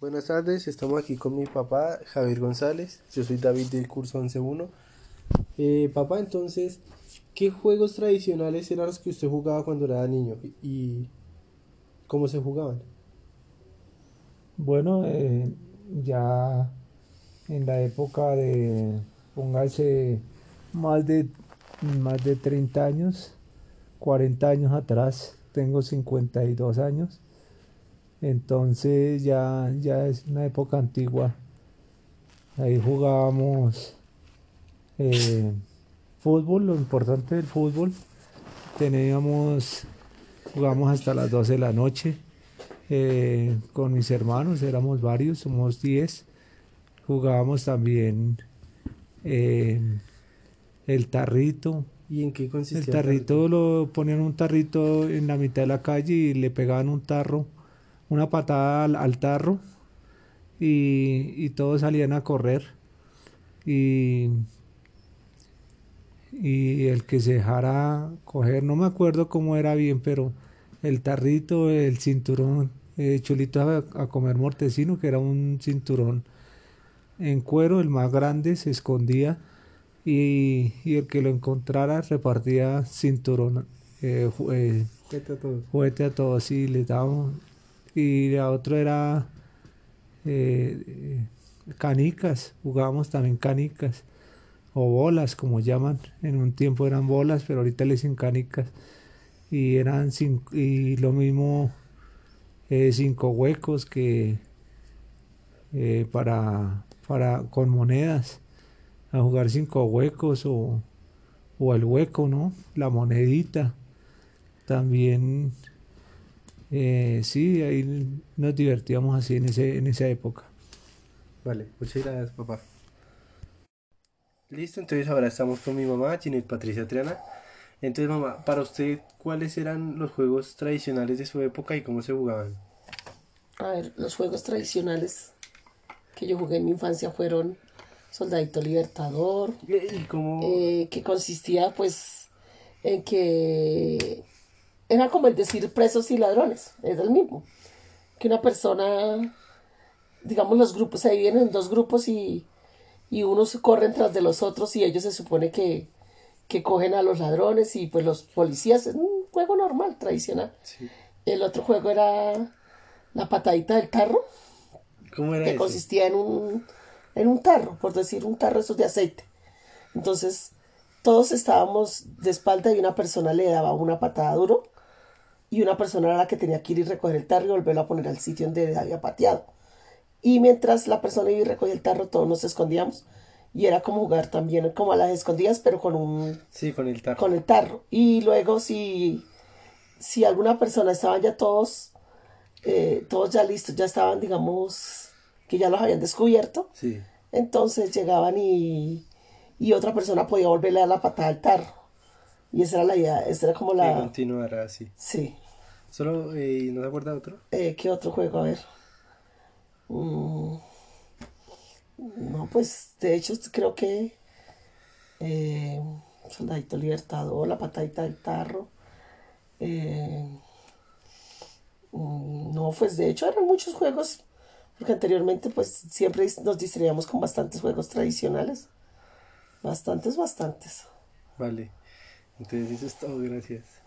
Buenas tardes, estamos aquí con mi papá, Javier González. Yo soy David del curso 11.1. Eh, papá, entonces, ¿qué juegos tradicionales eran los que usted jugaba cuando era niño? ¿Y cómo se jugaban? Bueno, eh, ya en la época de, póngase, más de, más de 30 años, 40 años atrás, tengo 52 años, entonces ya, ya es una época antigua. Ahí jugábamos eh, fútbol, lo importante del fútbol. Teníamos, jugábamos hasta las 12 de la noche eh, con mis hermanos, éramos varios, somos 10. Jugábamos también eh, el tarrito. ¿Y en qué consistía? El tarrito lo ponían un tarrito en la mitad de la calle y le pegaban un tarro, una patada al, tarro y, y, todos salían a correr. Y, y el que se dejara coger, no me acuerdo cómo era bien, pero el tarrito, el cinturón, eh, chulito a, a, comer mortecino, que era un cinturón en cuero, el más grande, se escondía y, y el que lo encontrara repartía cinturón, eh, eh, Juguete a todos. juguete a todos y les dábamos. Y a otro era eh, canicas, jugábamos también canicas o bolas, como llaman. En un tiempo eran bolas, pero ahorita le dicen canicas. Y eran cinco, y lo mismo eh, cinco huecos que eh, para, para con monedas a jugar cinco huecos o, o el hueco, ¿no? La monedita. También, eh, sí, ahí nos divertíamos así en, ese, en esa época. Vale, muchas gracias, papá. Listo, entonces ahora estamos con mi mamá, Ginette Patricia Triana. Entonces, mamá, para usted, ¿cuáles eran los juegos tradicionales de su época y cómo se jugaban? A ver, los juegos tradicionales que yo jugué en mi infancia fueron Soldadito Libertador, ¿Y cómo? eh, que consistía pues en que era como el decir presos y ladrones, es el mismo. Que una persona, digamos los grupos se dividen en dos grupos y, y unos corren tras de los otros y ellos se supone que, que cogen a los ladrones y pues los policías, es un juego normal, tradicional. Sí. El otro juego era la patadita del tarro, ¿Cómo era que consistía en un, en un tarro, por decir un tarro esos de aceite. Entonces, todos estábamos de espalda y una persona le daba una patada duro y una persona era la que tenía que ir y recoger el tarro y volverlo a poner al sitio donde había pateado. Y mientras la persona iba y recogía el tarro, todos nos escondíamos y era como jugar también como a las escondidas, pero con un Sí, con el tarro. con el tarro. Y luego si, si alguna persona estaba ya todos, eh, todos ya listos, ya estaban, digamos, que ya los habían descubierto, Sí. entonces llegaban y, y otra persona podía volverle a dar la patada al tarro. Y esa era la idea, esa era como Que la... continuara así. Sí. Solo, eh, ¿no se acuerda de otro? Eh, ¿Qué otro juego? A ver. Mm, No, pues de hecho creo que eh, Soldadito Libertador, la patadita del tarro. eh, mm, no, pues de hecho eran muchos juegos, porque anteriormente pues siempre nos distraíamos con bastantes juegos tradicionales. Bastantes, bastantes. Vale. Entonces eso es todo, gracias.